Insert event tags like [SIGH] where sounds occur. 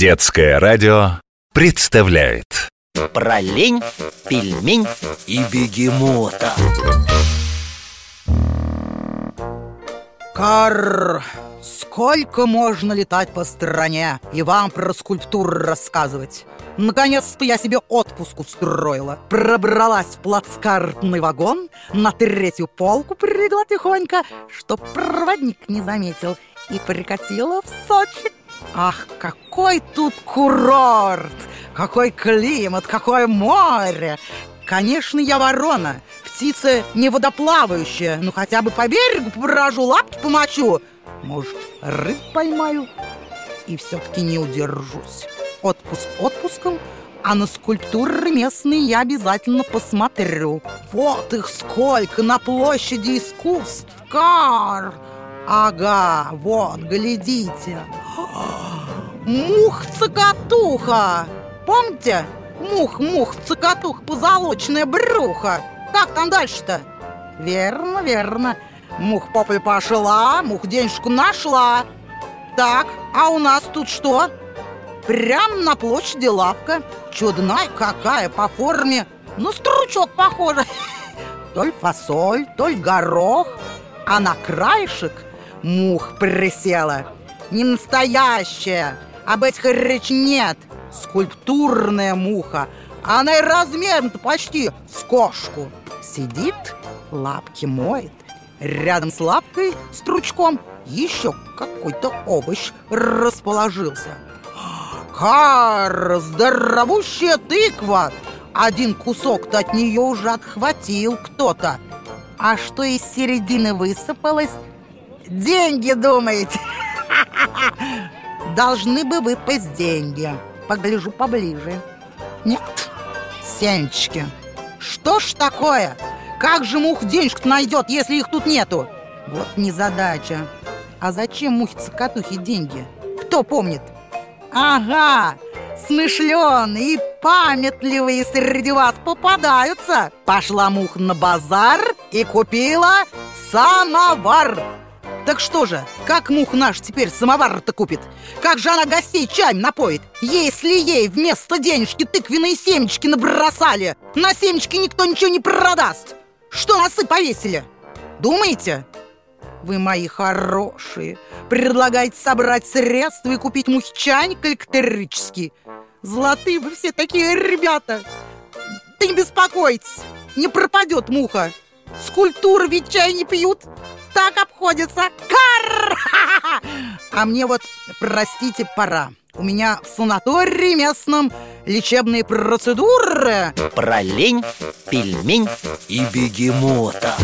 Детское радио представляет Про лень, пельмень и бегемота Карр, сколько можно летать по стране и вам про скульптуры рассказывать? Наконец-то я себе отпуск устроила. Пробралась в плацкартный вагон, на третью полку прилегла тихонько, чтоб проводник не заметил, и прикатила в Сочи. Ах, какой тут курорт! Какой климат, какое море! Конечно, я ворона, птица не водоплавающая, но хотя бы по берегу поброжу, лапки помочу. Может, рыб поймаю? И все-таки не удержусь. Отпуск отпуском, а на скульптуры местные я обязательно посмотрю. Вот их сколько на площади искусств! Кар! Ага, вот, глядите. Мух-цокотуха! Помните? Мух-мух, цокотух, позолоченное брюхо. Как там дальше-то? Верно, верно. Мух по пошла, мух денежку нашла. Так, а у нас тут что? Прям на площади лавка. Чудная какая по форме. Ну, стручок похоже. [LAUGHS] То ли фасоль, то ли горох. А на краешек мух присела. Не настоящая. Об этих речь нет. Скульптурная муха. Она и размером-то почти с кошку. Сидит, лапки моет. Рядом с лапкой, стручком, еще какой-то овощ расположился. Кар, здоровущая тыква! Один кусок-то от нее уже отхватил кто-то. А что из середины высыпалось? Деньги, думаете? Должны бы выпасть деньги. Погляжу поближе. Нет, семечки. Что ж такое? Как же мух денежку найдет, если их тут нету? Вот незадача. А зачем мухе-цокотухе деньги? Кто помнит? Ага, смышленые и памятливые среди вас попадаются. Пошла муха на базар и купила самовар. Так что же, как мух наш теперь самовар-то купит? Как же она гостей чаем напоит? Если ей вместо денежки тыквенные семечки набросали, на семечки никто ничего не продаст. Что носы повесили? Думаете? Вы мои хорошие. Предлагаете собрать средства и купить мухи чайник электрический. Золотые вы все такие ребята. Да не беспокойтесь, не пропадет муха. Скульптуры ведь чай не пьют так обходится. Кар! [LAUGHS] А мне вот, простите, пора. У меня в санатории местном лечебные процедуры. Про лень, пельмень и бегемота